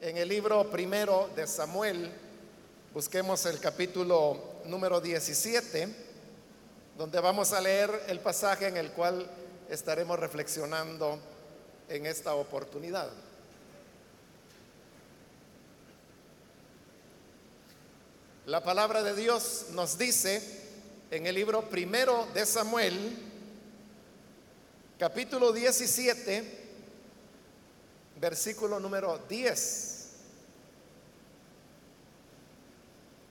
en el libro primero de Samuel, busquemos el capítulo número 17, donde vamos a leer el pasaje en el cual estaremos reflexionando en esta oportunidad. La palabra de Dios nos dice en el libro primero de Samuel, capítulo 17, versículo número 10.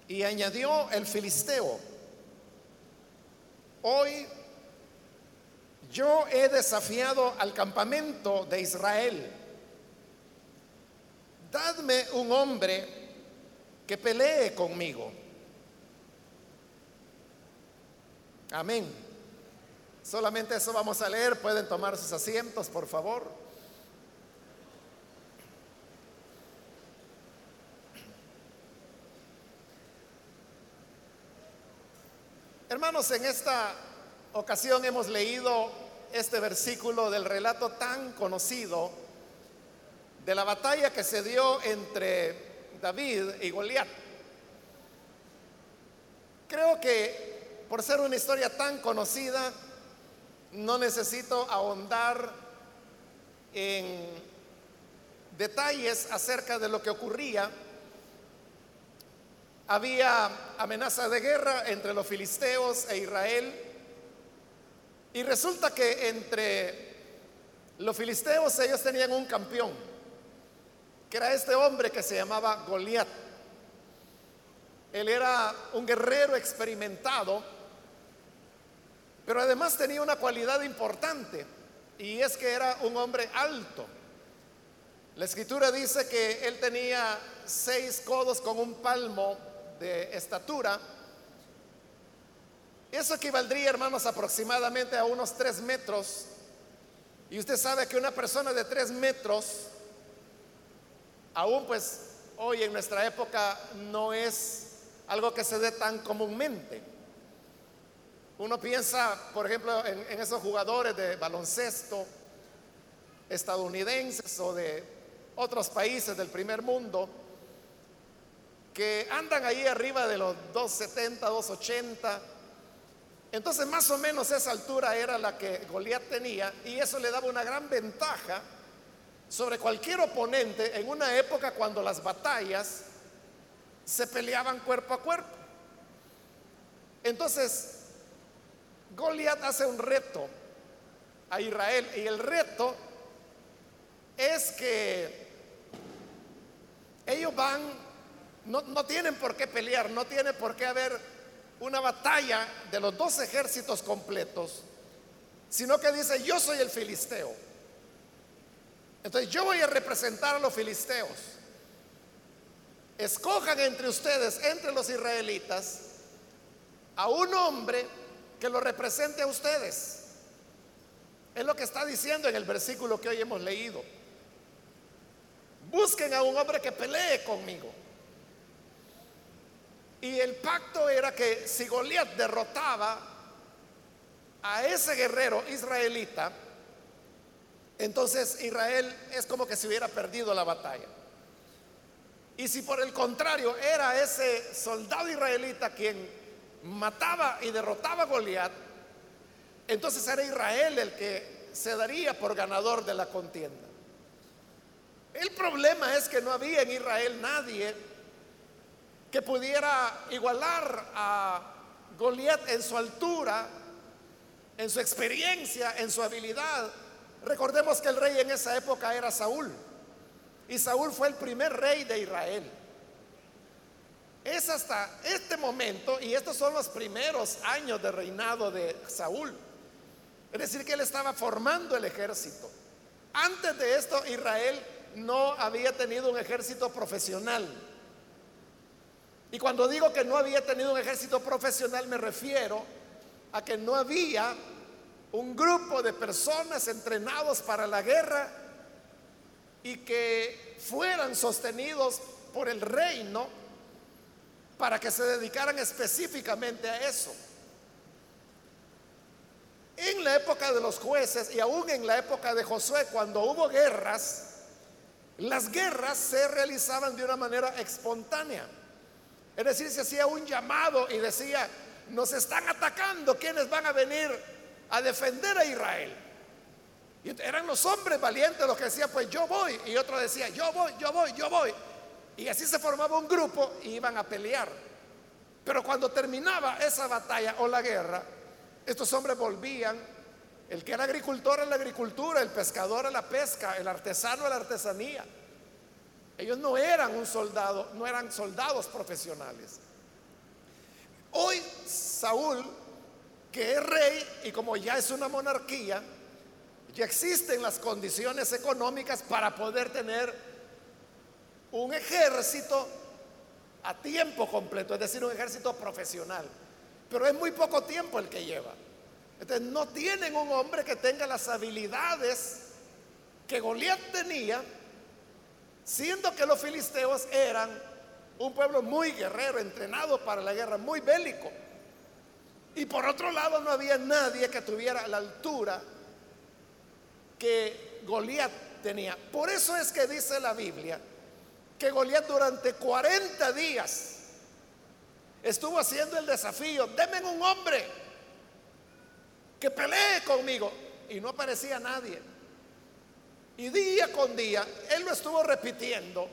Y añadió el filisteo, hoy yo he desafiado al campamento de Israel. Dadme un hombre que pelee conmigo. Amén. Solamente eso vamos a leer. Pueden tomar sus asientos, por favor. Hermanos, en esta ocasión hemos leído este versículo del relato tan conocido de la batalla que se dio entre David y Goliat. Creo que por ser una historia tan conocida, no necesito ahondar en detalles acerca de lo que ocurría. Había amenaza de guerra entre los filisteos e Israel y resulta que entre los filisteos ellos tenían un campeón, que era este hombre que se llamaba Goliat. Él era un guerrero experimentado, pero además tenía una cualidad importante, y es que era un hombre alto. La escritura dice que él tenía seis codos con un palmo de estatura, eso equivaldría, hermanos, aproximadamente a unos tres metros. Y usted sabe que una persona de tres metros, aún pues hoy en nuestra época no es algo que se dé tan comúnmente. Uno piensa, por ejemplo, en, en esos jugadores de baloncesto estadounidenses o de otros países del primer mundo que andan ahí arriba de los 270, 280 entonces más o menos esa altura era la que Goliat tenía y eso le daba una gran ventaja sobre cualquier oponente en una época cuando las batallas se peleaban cuerpo a cuerpo. Entonces, Goliat hace un reto a Israel y el reto es que ellos van, no, tienen por qué pelear, no tiene por qué haber una batalla de los dos ejércitos completos, sino que dice, yo soy el filisteo. Entonces yo voy a representar a los filisteos. Escojan entre ustedes, entre los israelitas, a un hombre que lo represente a ustedes. Es lo que está diciendo en el versículo que hoy hemos leído. Busquen a un hombre que pelee conmigo. Y el pacto era que si Goliat derrotaba a ese guerrero israelita, entonces Israel es como que se hubiera perdido la batalla. Y si por el contrario era ese soldado israelita quien mataba y derrotaba a Goliat, entonces era Israel el que se daría por ganador de la contienda. El problema es que no había en Israel nadie que pudiera igualar a Goliat en su altura, en su experiencia, en su habilidad. Recordemos que el rey en esa época era Saúl. Y Saúl fue el primer rey de Israel. Es hasta este momento, y estos son los primeros años de reinado de Saúl. Es decir, que él estaba formando el ejército. Antes de esto, Israel no había tenido un ejército profesional. Y cuando digo que no había tenido un ejército profesional, me refiero a que no había un grupo de personas entrenados para la guerra y que fueran sostenidos por el reino para que se dedicaran específicamente a eso. En la época de los jueces y aún en la época de Josué, cuando hubo guerras, las guerras se realizaban de una manera espontánea. Es decir, se hacía un llamado y decía, nos están atacando, ¿quiénes van a venir a defender a Israel? Y eran los hombres valientes los que decían, pues yo voy. Y otro decía, yo voy, yo voy, yo voy. Y así se formaba un grupo y iban a pelear. Pero cuando terminaba esa batalla o la guerra, estos hombres volvían. El que era agricultor a la agricultura, el pescador a la pesca, el artesano a la artesanía. Ellos no eran un soldado, no eran soldados profesionales. Hoy Saúl, que es rey y como ya es una monarquía, ya existen las condiciones económicas para poder tener un ejército a tiempo completo, es decir, un ejército profesional. Pero es muy poco tiempo el que lleva. Entonces no tienen un hombre que tenga las habilidades que Goliat tenía, siendo que los filisteos eran un pueblo muy guerrero, entrenado para la guerra, muy bélico. Y por otro lado no había nadie que tuviera la altura que Goliat tenía. Por eso es que dice la Biblia que Goliat durante 40 días estuvo haciendo el desafío, denme un hombre que pelee conmigo. Y no aparecía nadie. Y día con día, él lo estuvo repitiendo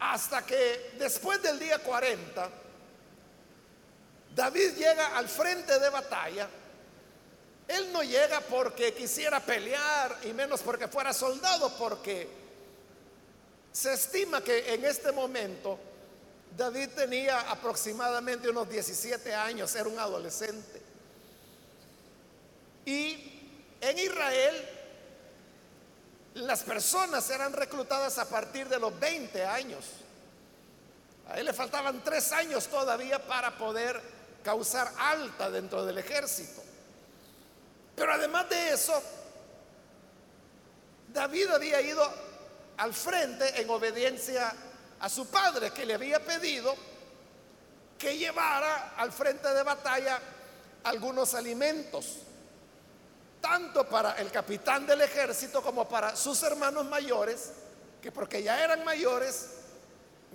hasta que después del día 40, David llega al frente de batalla. Él no llega porque quisiera pelear y menos porque fuera soldado, porque se estima que en este momento David tenía aproximadamente unos 17 años, era un adolescente. Y en Israel las personas eran reclutadas a partir de los 20 años. A él le faltaban tres años todavía para poder causar alta dentro del ejército. Pero además de eso, David había ido al frente en obediencia a su padre que le había pedido que llevara al frente de batalla algunos alimentos tanto para el capitán del ejército como para sus hermanos mayores, que porque ya eran mayores,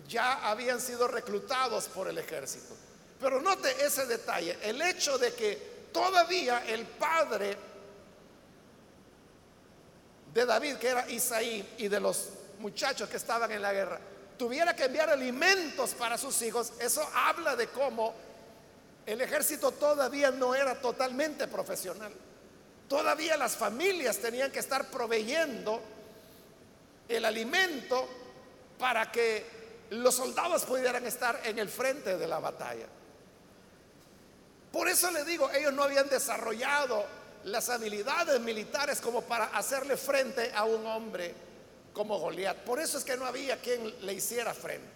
ya habían sido reclutados por el ejército. Pero note ese detalle, el hecho de que todavía el padre de David, que era Isaí, y de los muchachos que estaban en la guerra, tuviera que enviar alimentos para sus hijos, eso habla de cómo el ejército todavía no era totalmente profesional. Todavía las familias tenían que estar proveyendo el alimento para que los soldados pudieran estar en el frente de la batalla. Por eso le digo, ellos no habían desarrollado las habilidades militares como para hacerle frente a un hombre como Goliat. Por eso es que no había quien le hiciera frente.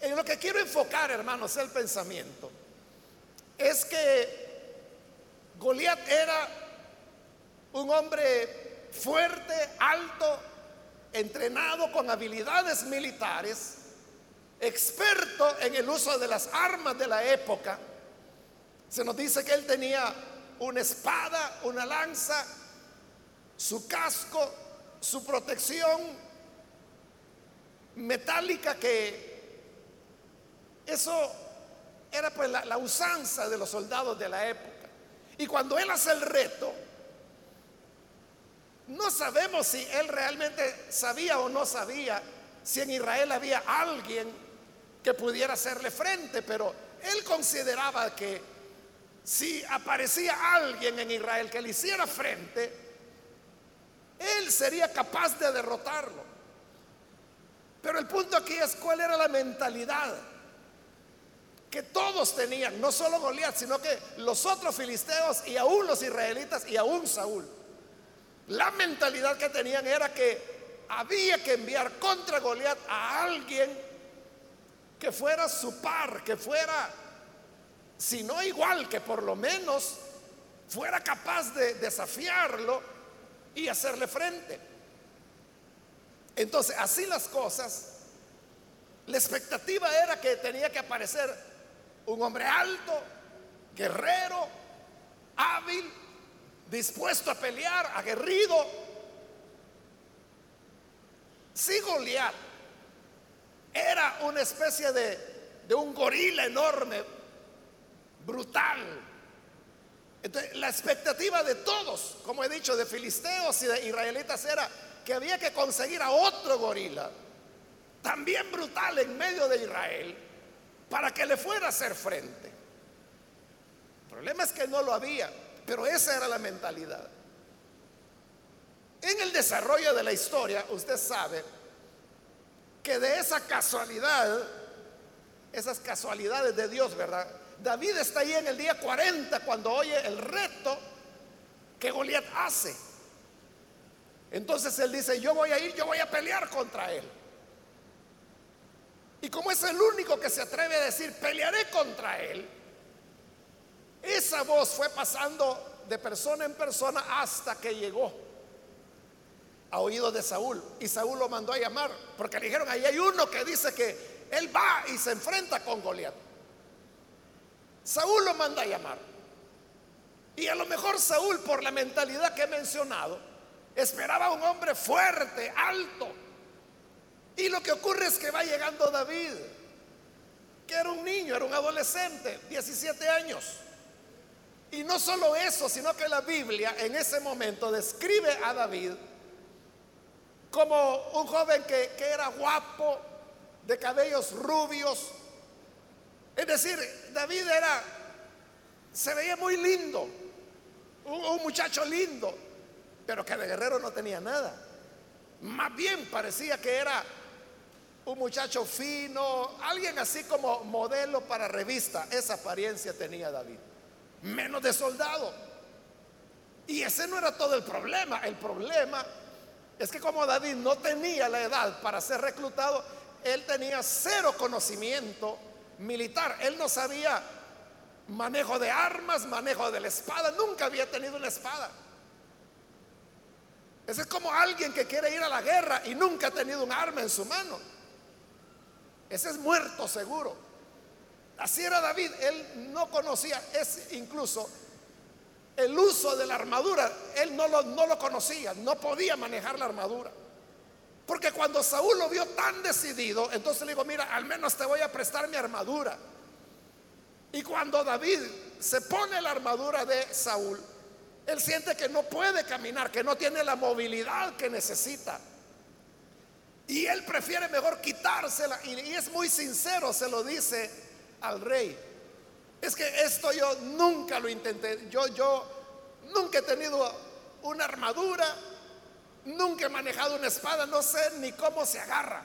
En lo que quiero enfocar, hermanos, el pensamiento es que Goliat era un hombre fuerte, alto, entrenado con habilidades militares, experto en el uso de las armas de la época. Se nos dice que él tenía una espada, una lanza, su casco, su protección metálica que eso era pues la, la usanza de los soldados de la época. Y cuando él hace el reto, no sabemos si él realmente sabía o no sabía si en Israel había alguien que pudiera hacerle frente, pero él consideraba que si aparecía alguien en Israel que le hiciera frente, él sería capaz de derrotarlo. Pero el punto aquí es cuál era la mentalidad que todos tenían, no solo Goliat, sino que los otros filisteos y aún los israelitas y aún Saúl. La mentalidad que tenían era que había que enviar contra Goliat a alguien que fuera su par, que fuera, si no igual, que por lo menos fuera capaz de desafiarlo y hacerle frente. Entonces, así las cosas, la expectativa era que tenía que aparecer un hombre alto, guerrero, hábil, dispuesto a pelear, aguerrido. Si Goliat era una especie de, de un gorila enorme, brutal, entonces, la expectativa de todos, como he dicho, de filisteos y de israelitas era que había que conseguir a otro gorila, también brutal en medio de Israel, para que le fuera a hacer frente. El problema es que no lo había, pero esa era la mentalidad. En el desarrollo de la historia, usted sabe que de esa casualidad, esas casualidades de Dios, ¿verdad? David está ahí en el día 40 cuando oye el reto que Goliat hace. Entonces él dice, yo voy a ir, yo voy a pelear contra él. Y como es el único que se atreve a decir, pelearé contra él, esa voz fue pasando de persona en persona hasta que llegó a oídos de Saúl. Y Saúl lo mandó a llamar, porque le dijeron, ahí hay uno que dice que él va y se enfrenta con Goliat. Saúl lo manda a llamar. Y a lo mejor Saúl, por la mentalidad que he mencionado, esperaba un hombre fuerte, alto. Y lo que ocurre es que va llegando David, que era un niño, era un adolescente, 17 años. Y no solo eso, sino que la Biblia en ese momento describe a David como un joven que, que era guapo, de cabellos rubios, es decir, David era, se veía muy lindo, un, muchacho lindo, pero que de guerrero no tenía nada. Más bien parecía que era un muchacho fino, alguien así como modelo para revista. Esa apariencia tenía David. Menos de soldado. Y ese no era todo el problema. El problema es que como David no tenía la edad para ser reclutado, él tenía cero conocimiento militar. Él no sabía manejo de armas, manejo de la espada, nunca había tenido una espada. Ese es como alguien que quiere ir a la guerra y nunca ha tenido un arma en su mano. Ese es muerto seguro. Así era David, él no conocía, es incluso el uso de la armadura, él no lo, no lo conocía, no podía manejar la armadura. Porque cuando Saúl lo vio tan decidido, entonces le digo, mira, al menos te voy a prestar mi armadura. Y cuando David se pone la armadura de Saúl, él siente que no puede caminar, que no tiene la movilidad que necesita. Y él prefiere mejor quitársela. Y, es muy sincero, se lo dice al rey. Es que esto yo nunca lo intenté. Yo, yo nunca he tenido una armadura Nunca he manejado una espada, no sé ni cómo se agarra.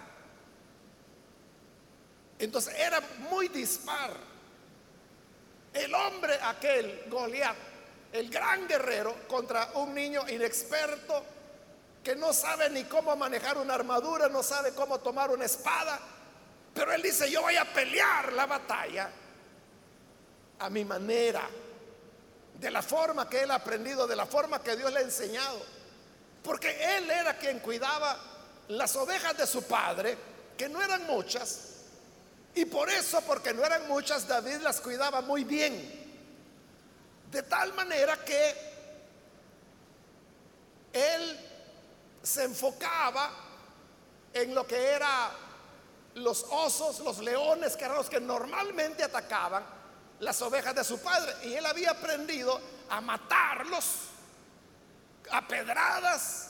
Entonces era muy dispar. El hombre aquel, Goliat, el gran guerrero, contra un niño inexperto que no sabe ni cómo manejar una armadura, no sabe cómo tomar una espada. Pero él dice, yo voy a pelear la batalla a mi manera, de la forma que él ha aprendido, de la forma que Dios le ha enseñado. Porque él era quien cuidaba las ovejas de su padre, que no eran muchas. Y por eso, porque no eran muchas, David las cuidaba muy bien. De tal manera que él se enfocaba en lo que era los osos, los leones, que eran los que normalmente atacaban las ovejas de su padre. Y él había aprendido a matarlos a pedradas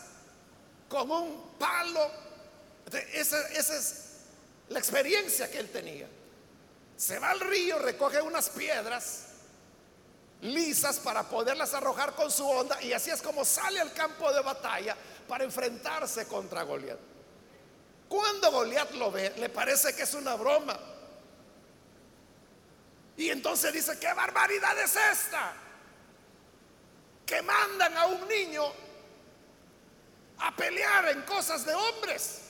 con un palo. Esa, es la experiencia que él tenía. Se va al río, recoge unas piedras lisas para poderlas arrojar con su onda y así es como sale al campo de batalla para enfrentarse contra Goliat. Cuando Goliat lo ve, le parece que es una broma. Y entonces dice, ¿qué barbaridad es esta? que mandan a un niño a pelear en cosas de hombres.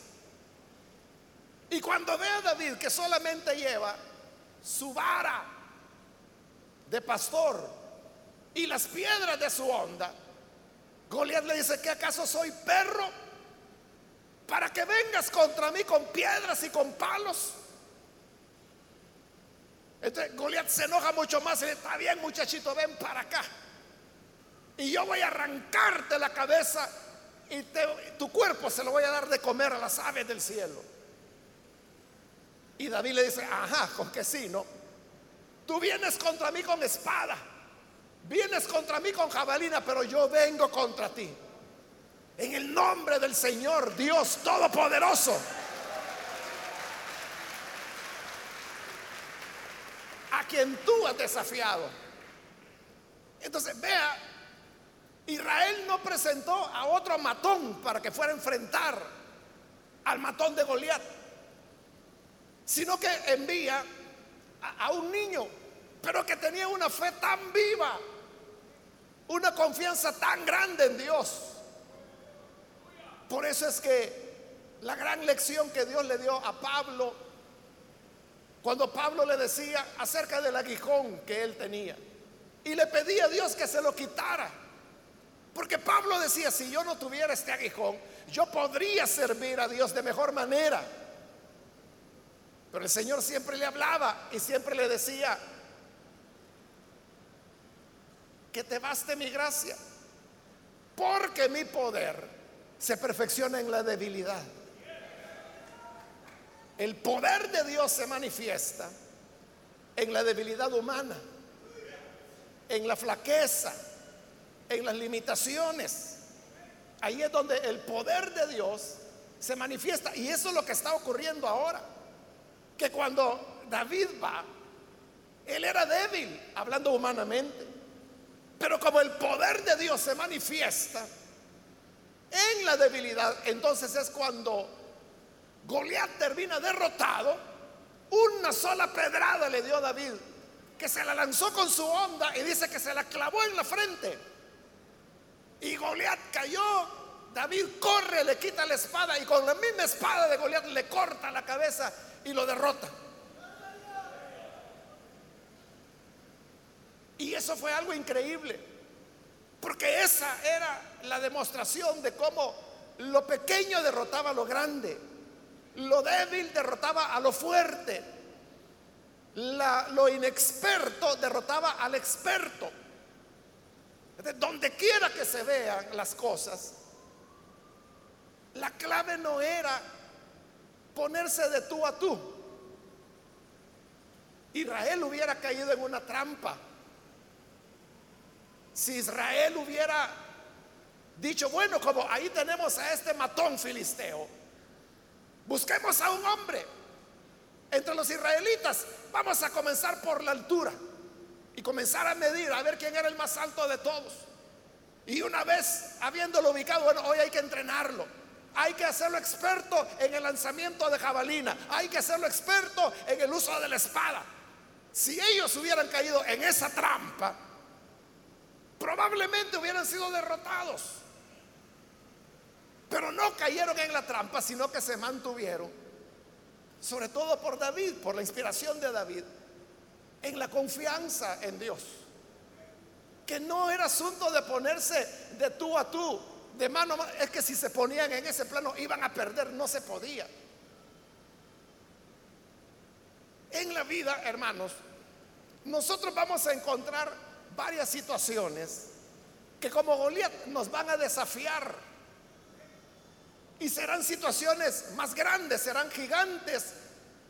Y cuando ve a David que solamente lleva su vara de pastor y las piedras de su onda, Goliat le dice, ¿que acaso soy perro? Para que vengas contra mí con piedras y con palos. Entonces Goliat se enoja mucho más y dice, está bien muchachito, ven para acá y yo voy a arrancarte la cabeza y tu cuerpo se lo voy a dar de comer a las aves del cielo. Y David le dice, ajá, con que sí, ¿no? Tú vienes contra mí con espada, vienes contra mí con jabalina, pero yo vengo contra ti. En el nombre del Señor Dios Todopoderoso. A quien tú has desafiado. Entonces, vea, Israel no presentó a otro matón para que fuera a enfrentar al matón de Goliat sino que envía a, un niño, pero que tenía una fe tan viva, una confianza tan grande en Dios. Por eso es que la gran lección que Dios le dio a Pablo, cuando Pablo le decía acerca del aguijón que él tenía, y le pedía a Dios que se lo quitara, porque Pablo decía, si yo no tuviera este aguijón, yo podría servir a Dios de mejor manera. Pero el Señor siempre le hablaba y siempre le decía, que te baste mi gracia, porque mi poder se perfecciona en la debilidad. El poder de Dios se manifiesta en la debilidad humana, en la flaqueza, en las limitaciones. Ahí es donde el poder de Dios se manifiesta. Y eso es lo que está ocurriendo ahora que cuando David va, él era débil, hablando humanamente. Pero como el poder de Dios se manifiesta en la debilidad, entonces es cuando Goliat termina derrotado. Una sola pedrada le dio David, que se la lanzó con su onda y dice que se la clavó en la frente. Y Goliat cayó. David corre, le quita la espada y con la misma espada de Goliat le corta la cabeza y lo derrota. Y eso fue algo increíble, porque esa era la demostración de cómo lo pequeño derrotaba a lo grande, lo débil derrotaba a lo fuerte, lo inexperto derrotaba al experto. Donde quiera que se vean las cosas, la clave no era ponerse de tú a tú. Israel hubiera caído en una trampa. Si Israel hubiera dicho, bueno, como ahí tenemos a este matón filisteo, busquemos a un hombre entre los israelitas, vamos a comenzar por la altura y comenzar a medir a ver quién era el más alto de todos. Y una vez habiéndolo ubicado, bueno, hoy hay que entrenarlo hay que hacerlo experto en el lanzamiento de jabalina. Hay que hacerlo experto en el uso de la espada. Si ellos hubieran caído en esa trampa, probablemente hubieran sido derrotados. Pero no cayeron en la trampa, sino que se mantuvieron, sobre todo por David, por la inspiración de David, en la confianza en Dios. Que no era asunto de ponerse de tú a tú, de mano es que si se ponían en ese plano iban a perder, no se podía. En la vida, hermanos, nosotros vamos a encontrar varias situaciones que como Goliat nos van a desafiar. Y serán situaciones más grandes, serán gigantes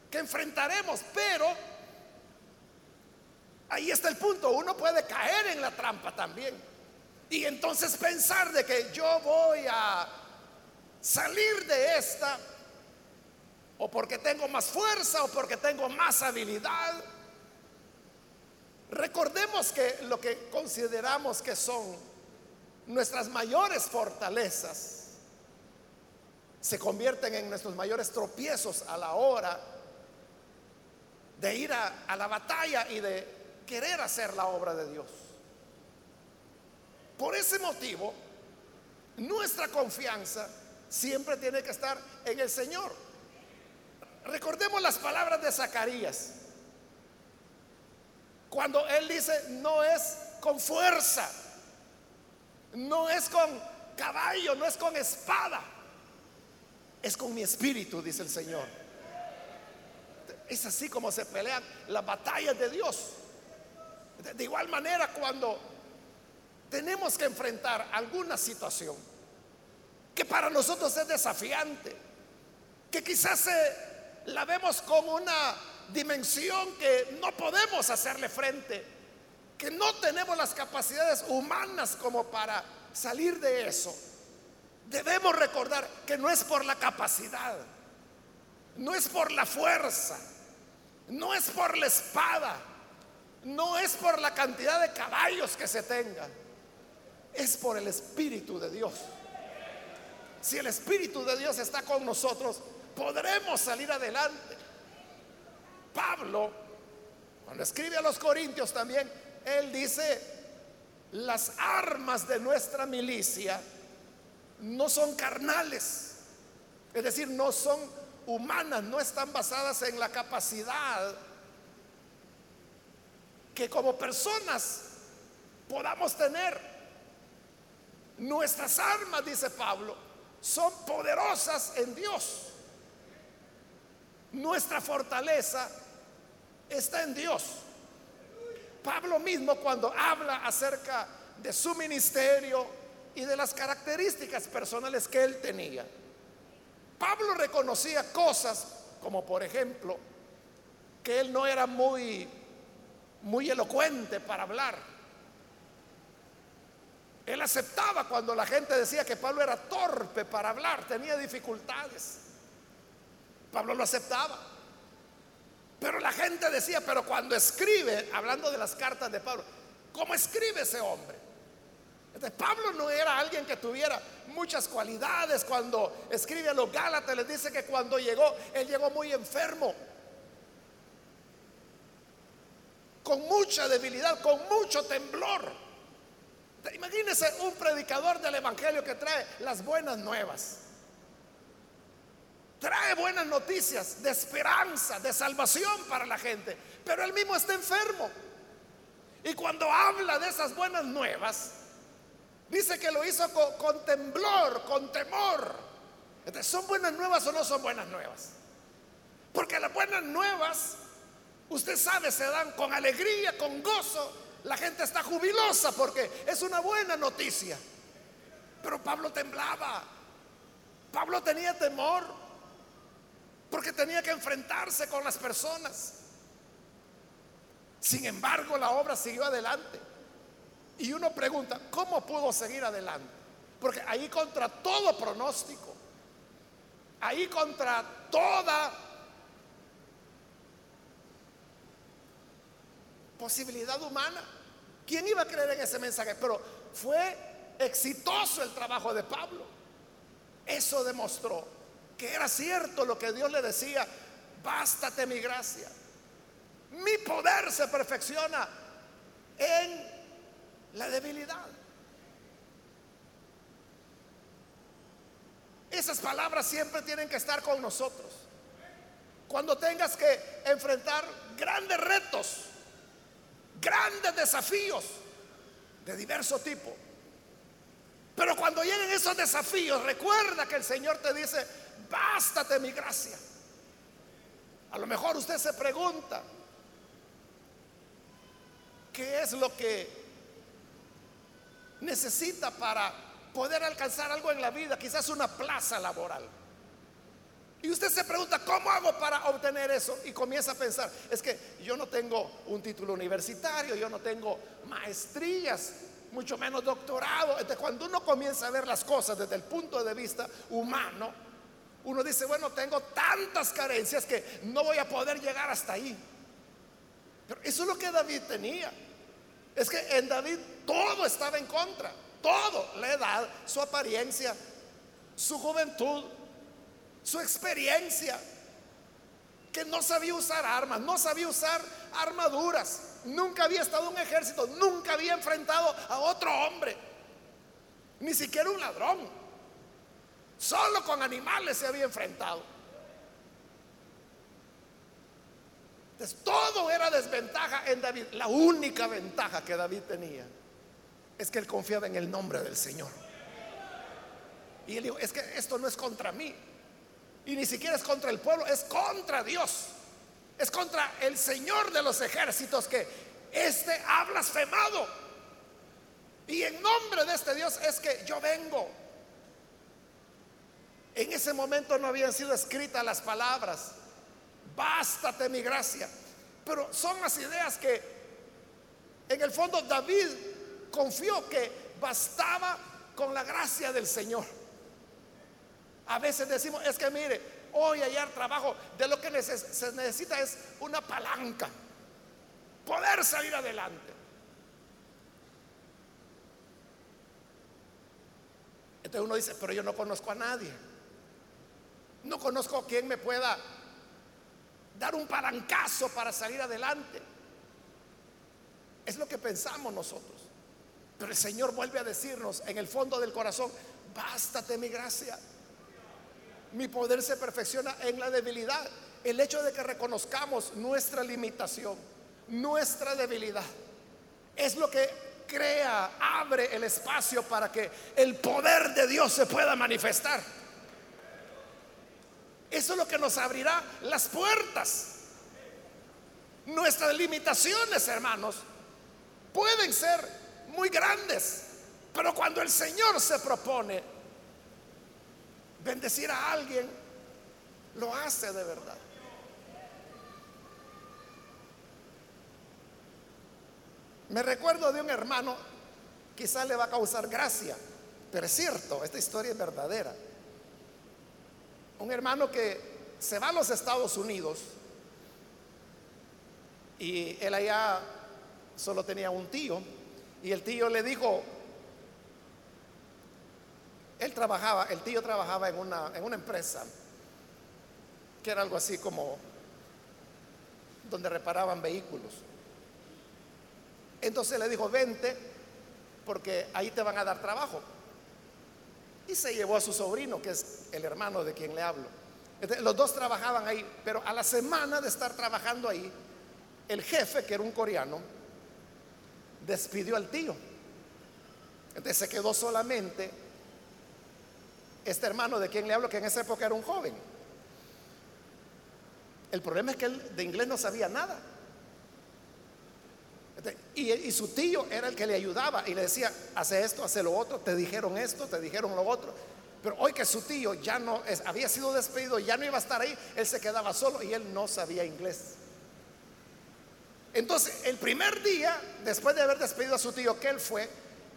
que enfrentaremos, pero ahí está el punto, uno puede caer en la trampa también. Y entonces pensar de que yo voy a salir de esta, o porque tengo más fuerza, o porque tengo más habilidad. Recordemos que lo que consideramos que son nuestras mayores fortalezas se convierten en nuestros mayores tropiezos a la hora de ir a, la batalla y de querer hacer la obra de Dios. Por ese motivo, nuestra confianza siempre tiene que estar en el Señor. Recordemos las palabras de Zacarías. Cuando él dice, no es con fuerza, no es con caballo, no es con espada, es con mi espíritu, dice el Señor. Es así como se pelean las batallas de Dios. De igual manera, cuando tenemos que enfrentar alguna situación que para nosotros es desafiante, que quizás la vemos como una dimensión que no podemos hacerle frente, que no tenemos las capacidades humanas como para salir de eso. Debemos recordar que no es por la capacidad, no es por la fuerza, no es por la espada, no es por la cantidad de caballos que se tenga, es por el Espíritu de Dios. Si el Espíritu de Dios está con nosotros, podremos salir adelante. Pablo, cuando escribe a los Corintios también, él dice, las armas de nuestra milicia no son carnales, es decir, no son humanas, no están basadas en la capacidad que como personas podamos tener. Nuestras armas, dice Pablo, son poderosas en Dios. Nuestra fortaleza está en Dios. Pablo mismo cuando habla acerca de su ministerio y de las características personales que él tenía, Pablo reconocía cosas como por ejemplo que él no era muy muy elocuente para hablar. Él aceptaba cuando la gente decía que Pablo era torpe para hablar, tenía dificultades. Pablo lo aceptaba. Pero la gente decía, pero cuando escribe, hablando de las cartas de Pablo, ¿cómo escribe ese hombre? Pablo no era alguien que tuviera muchas cualidades. Cuando escribe a los Gálatas, les dice que cuando llegó, él llegó muy enfermo, con mucha debilidad, con mucho temblor. Imagínense un predicador del Evangelio que trae las buenas nuevas trae buenas noticias de esperanza, de salvación para la gente, pero él mismo está enfermo. Y cuando habla de esas buenas nuevas, dice que lo hizo con, temblor, con temor. Entonces, ¿son buenas nuevas o no son buenas nuevas? Porque las buenas nuevas, usted sabe, se dan con alegría, con gozo. La gente está jubilosa porque es una buena noticia. Pero Pablo temblaba. Pablo tenía temor porque tenía que enfrentarse con las personas. Sin embargo, la obra siguió adelante. Y uno pregunta, ¿cómo pudo seguir adelante? Porque ahí contra todo pronóstico, ahí contra toda posibilidad humana, ¿quién iba a creer en ese mensaje? Pero fue exitoso el trabajo de Pablo. Eso demostró que era cierto lo que Dios le decía, bástate mi gracia. Mi poder se perfecciona en la debilidad. Esas palabras siempre tienen que estar con nosotros. Cuando tengas que enfrentar grandes retos, grandes desafíos de diverso tipo. Pero cuando lleguen esos desafíos, recuerda que el Señor te dice, bástate mi gracia. A lo mejor usted se pregunta, ¿qué es lo que necesita para poder alcanzar algo en la vida? Quizás una plaza laboral. Y usted se pregunta, ¿cómo hago para obtener eso? Y comienza a pensar, es que yo no tengo un título universitario, yo no tengo maestrías, mucho menos doctorado. Entonces, cuando uno comienza a ver las cosas desde el punto de vista humano, uno dice, bueno, tengo tantas carencias que no voy a poder llegar hasta ahí. Pero eso es lo que David tenía. Es que en David todo estaba en contra. Todo. La edad, su apariencia, su juventud, su experiencia. Que no sabía usar armas, no sabía usar armaduras. Nunca había estado en un ejército, nunca había enfrentado a otro hombre. Ni siquiera un ladrón. Solo con animales se había enfrentado. Entonces todo era desventaja en David. La única ventaja que David tenía es que él confiaba en el nombre del Señor. Y él dijo, es que esto no es contra mí. Y ni siquiera es contra el pueblo, es contra Dios. Es contra el Señor de los ejércitos que este ha blasfemado. Y en nombre de este Dios es que yo vengo. En ese momento no habían sido escritas las palabras, bástate mi gracia. Pero son las ideas que en el fondo David confió que bastaba con la gracia del Señor. A veces decimos, es que mire, hoy hallar trabajo, de lo que se necesita es una palanca, poder salir adelante. Entonces uno dice, pero yo no conozco a nadie. No conozco a quien me pueda dar un palancazo para salir adelante. Es lo que pensamos nosotros. Pero el Señor vuelve a decirnos en el fondo del corazón, bástate mi gracia. Mi poder se perfecciona en la debilidad. El hecho de que reconozcamos nuestra limitación, nuestra debilidad, es lo que crea, abre el espacio para que el poder de Dios se pueda manifestar. Eso es lo que nos abrirá las puertas. Nuestras limitaciones, hermanos, pueden ser muy grandes, pero cuando el Señor se propone bendecir a alguien, lo hace de verdad. Me recuerdo de un hermano, quizá le va a causar gracia, pero es cierto, esta historia es verdadera. Un hermano que se va a los Estados Unidos y él allá solo tenía un tío y el tío le dijo, él trabajaba, el tío trabajaba en una, en una empresa que era algo así como donde reparaban vehículos. Entonces le dijo, vente porque ahí te van a dar trabajo. Y se llevó a su sobrino, que es el hermano de quien le hablo. los dos trabajaban ahí, pero a la semana de estar trabajando ahí, el jefe, que era un coreano, despidió al tío. Entonces se quedó solamente este hermano de quien le hablo, que en esa época era un joven. El problema es que él de inglés no sabía nada. Y, su tío era el que le ayudaba y le decía, hace esto, hace lo otro, te dijeron esto, te dijeron lo otro. Pero hoy que su tío ya no había sido despedido, ya no iba a estar ahí, él se quedaba solo y él no sabía inglés. Entonces, el primer día, después de haber despedido a su tío, que él fue,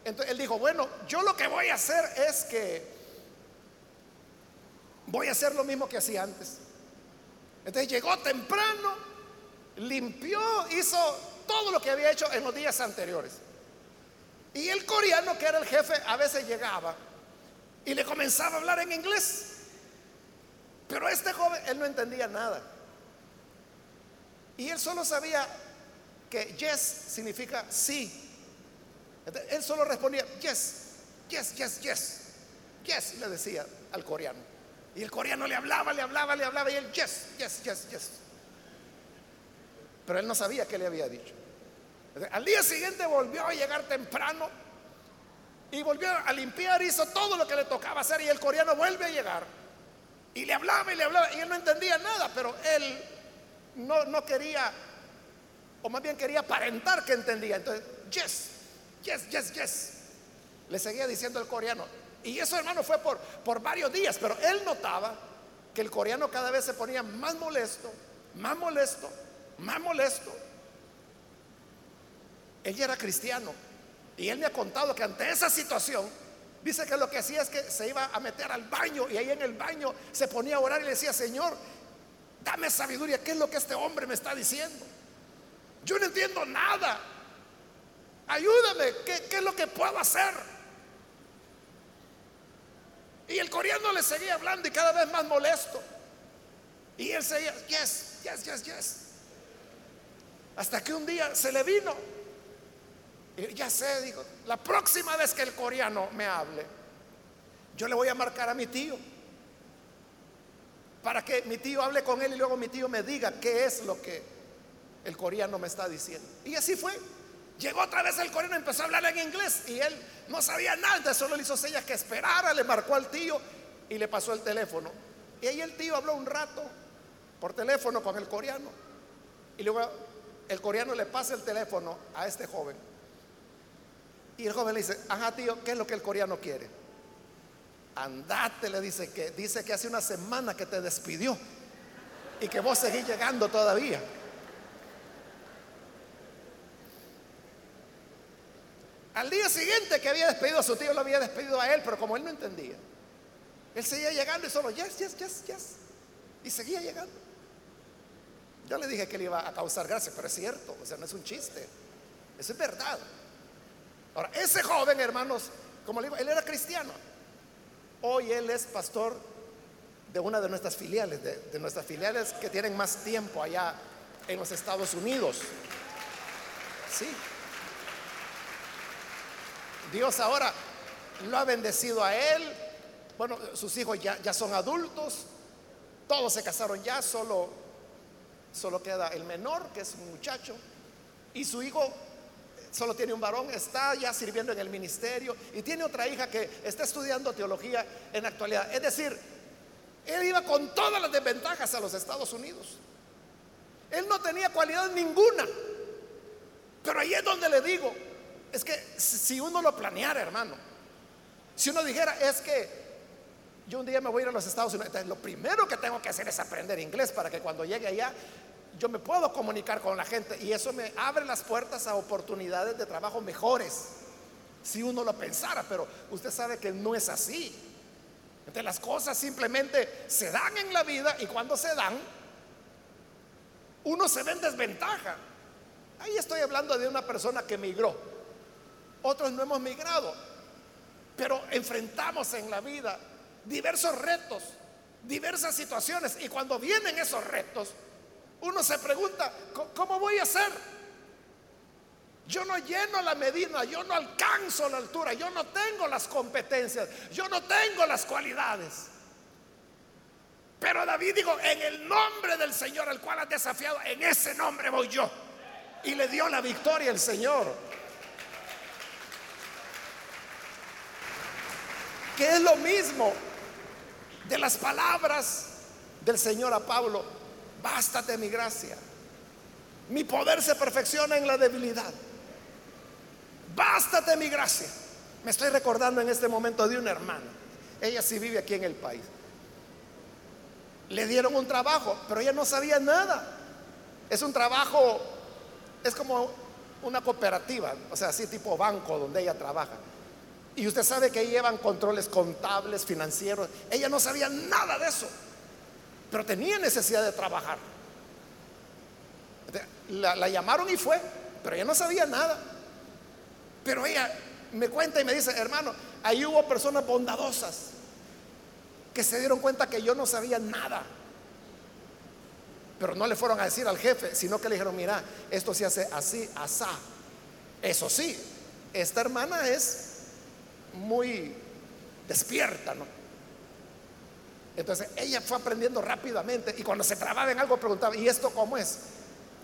entonces él dijo, bueno, yo lo que voy a hacer es que voy a hacer lo mismo que hacía antes. Entonces llegó temprano, limpió, hizo todo lo que había hecho en los días anteriores. Y el coreano, que era el jefe, a veces llegaba y le comenzaba a hablar en inglés. Pero este joven, él no entendía nada. Y él solo sabía que yes significa sí. él solo respondía yes, yes, yes, yes, yes, le decía al coreano. Y el coreano le hablaba, le hablaba, le hablaba y él yes, yes, yes, yes. Pero él no sabía qué le había dicho. Al día siguiente volvió a llegar temprano y volvió a limpiar, hizo todo lo que le tocaba hacer y el coreano vuelve a llegar. Y le hablaba y le hablaba y él no entendía nada, pero él no, no quería, o más bien quería aparentar que entendía. Entonces, yes, yes, yes, yes. Le seguía diciendo el coreano. Y eso, hermano, fue por, por varios días, pero él notaba que el coreano cada vez se ponía más molesto, más molesto, más molesto. Ella era cristiano y él me ha contado que ante esa situación, dice que lo que hacía es que se iba a meter al baño y ahí en el baño se ponía a orar y le decía, Señor, dame sabiduría, ¿qué es lo que este hombre me está diciendo? Yo no entiendo nada. Ayúdame, ¿qué, qué es lo que puedo hacer? Y el coreano le seguía hablando y cada vez más molesto. Y él seguía, yes, yes, yes, yes. Hasta que un día se le vino. Ya sé, digo, la próxima vez que el coreano me hable, yo le voy a marcar a mi tío. Para que mi tío hable con él y luego mi tío me diga qué es lo que el coreano me está diciendo. Y así fue. Llegó otra vez el coreano, empezó a hablar en inglés y él no sabía nada, solo le hizo señas que esperara, le marcó al tío y le pasó el teléfono. Y ahí el tío habló un rato por teléfono con el coreano. Y luego el coreano le pasa el teléfono a este joven. Y el joven le dice, ajá tío, ¿qué es lo que el coreano quiere? andate, le dice que dice que hace una semana que te despidió y que vos seguís llegando todavía. Al día siguiente que había despedido a su tío, lo había despedido a él, pero como él no entendía, él seguía llegando y solo, yes, yes, yes, yes. Y seguía llegando. Yo le dije que le iba a causar gracia, pero es cierto, o sea, no es un chiste, eso es verdad. Ahora, ese joven, hermanos, como le digo, él era cristiano. Hoy él es pastor de una de nuestras filiales, de, nuestras filiales que tienen más tiempo allá en los Estados Unidos. Sí. Dios ahora lo ha bendecido a él. Bueno, sus hijos ya son adultos. Todos se casaron ya, solo, solo queda el menor, que es un muchacho. Y su hijo solo tiene un varón, está ya sirviendo en el ministerio y tiene otra hija que está estudiando teología en la actualidad. Es decir, él iba con todas las desventajas a los Estados Unidos. Él no tenía cualidad ninguna. Pero ahí es donde le digo, es que si uno lo planeara, hermano, si uno dijera, es que yo un día me voy a ir a los Estados Unidos, lo primero que tengo que hacer es aprender inglés para que cuando llegue allá yo me puedo comunicar con la gente y eso me abre las puertas a oportunidades de trabajo mejores. Si uno lo pensara, pero usted sabe que no es así. Entonces las cosas simplemente se dan en la vida y cuando se dan, uno se ve en desventaja. Ahí estoy hablando de una persona que migró otros no hemos migrado, pero enfrentamos en la vida diversos retos, diversas situaciones, y cuando vienen esos retos, uno se pregunta, ¿cómo voy a hacer? Yo no lleno la medida, yo no alcanzo la altura, yo no tengo las competencias, yo no tengo las cualidades. Pero David dijo, en el nombre del Señor al cual has desafiado, en ese nombre voy yo. Y le dio la victoria el Señor. que es lo mismo de las palabras del Señor a Pablo, bástate mi gracia. Mi poder se perfecciona en la debilidad. Bástate mi gracia. Me estoy recordando en este momento de una hermana. Ella sí vive aquí en el país. Le dieron un trabajo, pero ella no sabía nada. Es un trabajo, es como una cooperativa, o sea, así tipo banco donde ella trabaja. Y usted sabe que llevan controles contables, financieros. Ella no sabía nada de eso, pero tenía necesidad de trabajar. La, llamaron y fue, pero ella no sabía nada. Pero ella me cuenta y me dice, hermano, ahí hubo personas bondadosas que se dieron cuenta que yo no sabía nada. Pero no le fueron a decir al jefe, sino que le dijeron, mira, esto se hace así, asá. Eso sí, esta hermana es muy despierta, ¿no? Entonces ella fue aprendiendo rápidamente y cuando se trababa en algo preguntaba, ¿y esto cómo es?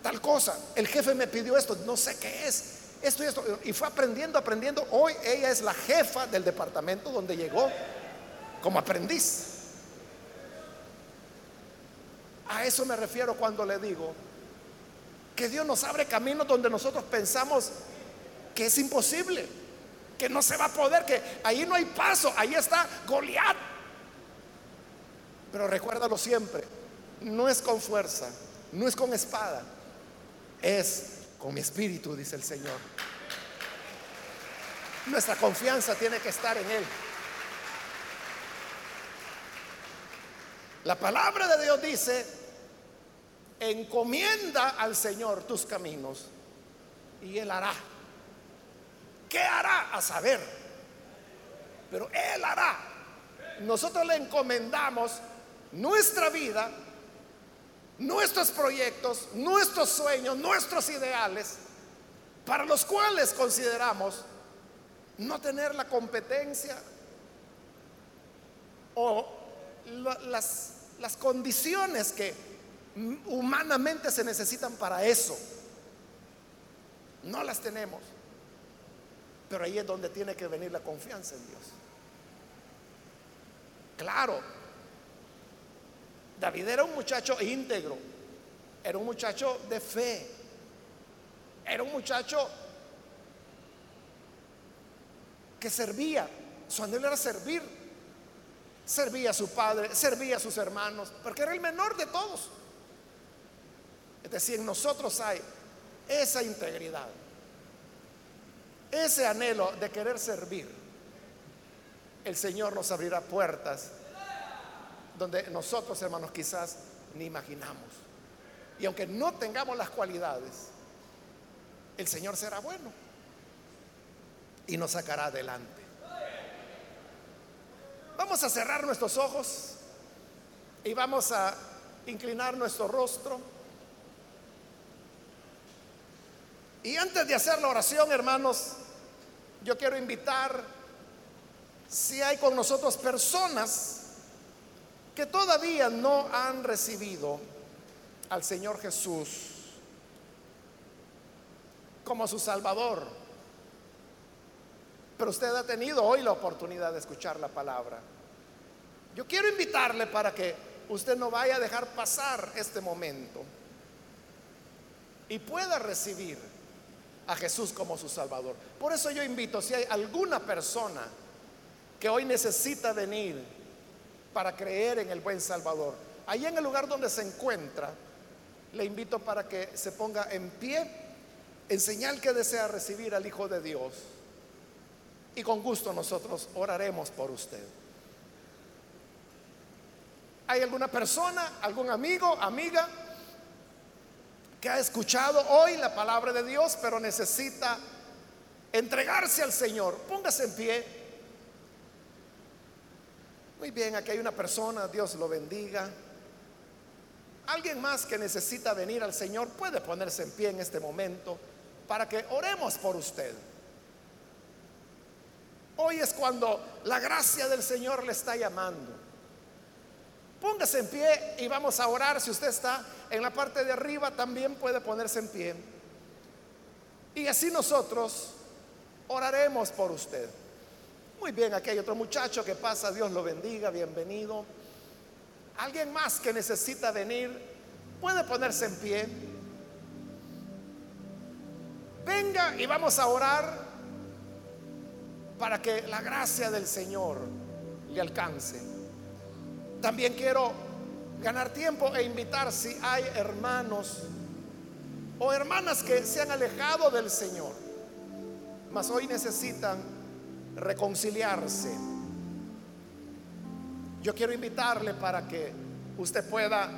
Tal cosa, el jefe me pidió esto, no sé qué es, esto y esto, y fue aprendiendo, aprendiendo. Hoy ella es la jefa del departamento donde llegó como aprendiz. A eso me refiero cuando le digo que Dios nos abre caminos donde nosotros pensamos que es imposible que no se va a poder, que ahí no hay paso, ahí está Goliat. Pero recuérdalo siempre, no es con fuerza, no es con espada, es con espíritu, dice el Señor. Nuestra confianza tiene que estar en Él. La palabra de Dios dice, encomienda al Señor tus caminos y Él hará. ¿Qué hará? A saber. Pero Él hará. Nosotros le encomendamos nuestra vida, nuestros proyectos, nuestros sueños, nuestros ideales, para los cuales consideramos no tener la competencia o las, condiciones que humanamente se necesitan para eso. No las tenemos. Pero ahí es donde tiene que venir la confianza en Dios. Claro, David era un muchacho íntegro, era un muchacho de fe, era un muchacho que servía, su anhelo era servir. servía a su padre, servía a sus hermanos, porque era el menor de todos. Es decir, en nosotros hay esa integridad, ese anhelo de querer servir. El Señor nos abrirá puertas donde nosotros, hermanos, quizás ni imaginamos. Y aunque no tengamos las cualidades, el Señor será bueno y nos sacará adelante. Vamos a cerrar nuestros ojos y vamos a inclinar nuestro rostro. Y antes de hacer la oración, hermanos, yo quiero invitar, si hay con nosotros personas que todavía no han recibido al Señor Jesús como su Salvador, pero usted ha tenido hoy la oportunidad de escuchar la palabra. Yo quiero invitarle para que usted no vaya a dejar pasar este momento y pueda recibir a Jesús como su Salvador. Por eso yo invito, si hay alguna persona que hoy necesita venir para creer en el buen Salvador, ahí en el lugar donde se encuentra, le invito para que se ponga en pie en señal que desea recibir al Hijo de Dios y con gusto nosotros oraremos por usted. ¿Hay alguna persona, algún amigo, amiga que ha escuchado hoy la palabra de Dios, pero necesita entregarse al Señor? Póngase en pie. Muy bien, aquí hay una persona, Dios lo bendiga. Alguien más que necesita venir al Señor puede ponerse en pie en este momento para que oremos por usted. Hoy es cuando la gracia del Señor le está llamando. Póngase en pie y vamos a orar. Si usted está en la parte de arriba, también puede ponerse en pie. Y así nosotros oraremos por usted. Muy bien, aquí hay otro muchacho que pasa, Dios lo bendiga, bienvenido. Alguien más que necesita venir, puede ponerse en pie. Venga y vamos a orar para que la gracia del Señor le alcance. También quiero ganar tiempo e invitar si hay hermanos o hermanas que se han alejado del Señor, mas hoy necesitan reconciliarse. Yo quiero invitarle para que usted pueda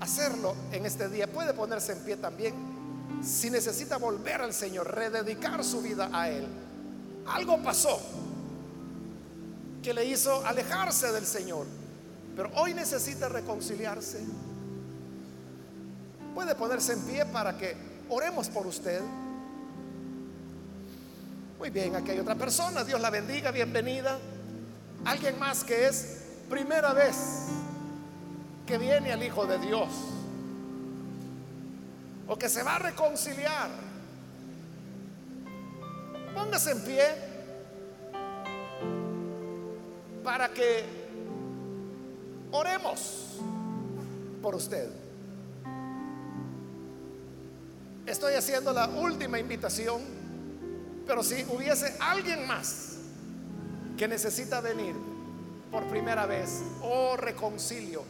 hacerlo en este día. Puede ponerse en pie también. Si necesita volver al Señor, rededicar su vida a Él algo pasó que le hizo alejarse del Señor, pero hoy necesita reconciliarse. Puede ponerse en pie para que oremos por usted. Muy bien, aquí hay otra persona, Dios la bendiga, bienvenida. Alguien más que es primera vez que viene al Hijo de Dios o que se va a reconciliar Póngase en pie para que oremos por usted. Estoy haciendo la última invitación, pero si hubiese alguien más que necesita venir por primera vez o reconcilio,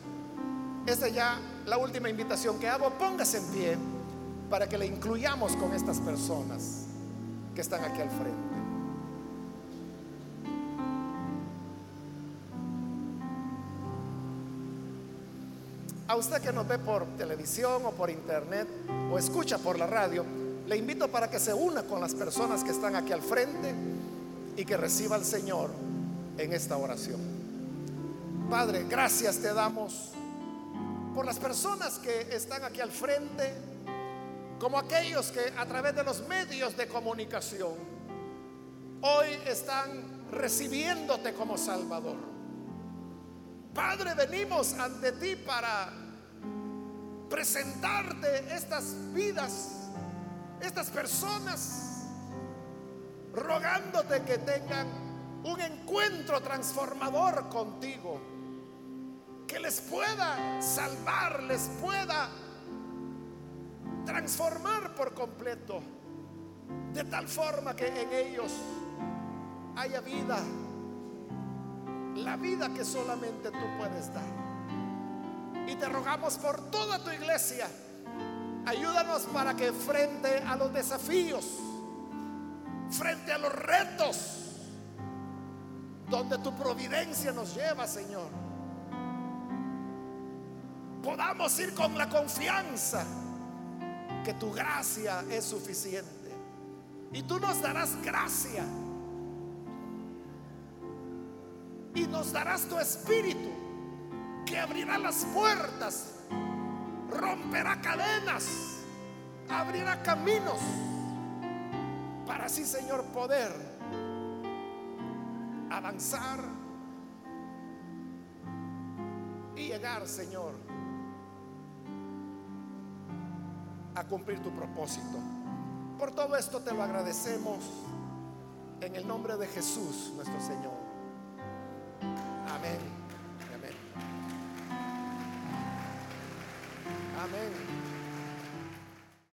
esta es ya la última invitación que hago. Póngase en pie para que le incluyamos con estas personas que están aquí al frente. A usted que nos ve por televisión o por internet o escucha por la radio, le invito para que se una con las personas que están aquí al frente y que reciba al Señor en esta oración. Padre, gracias te damos por las personas que están aquí al frente como aquellos que a través de los medios de comunicación hoy están recibiéndote como Salvador. Padre, venimos ante ti para presentarte estas vidas, estas personas, rogándote que tengan un encuentro transformador contigo, que les pueda salvar, les pueda transformar por completo, de tal forma que en ellos haya vida, la vida que solamente tú puedes dar. Te rogamos por toda tu iglesia, ayúdanos para que frente a los desafíos, frente a los retos, donde tu providencia nos lleva, Señor, podamos ir con la confianza que tu gracia es suficiente. Y tú nos darás gracia. Y nos darás tu espíritu abrirá las puertas, romperá cadenas, abrirá caminos para así, Señor, poder avanzar y llegar, Señor, a cumplir tu propósito. Por todo esto te lo agradecemos en el nombre de Jesús, nuestro Señor. Amén.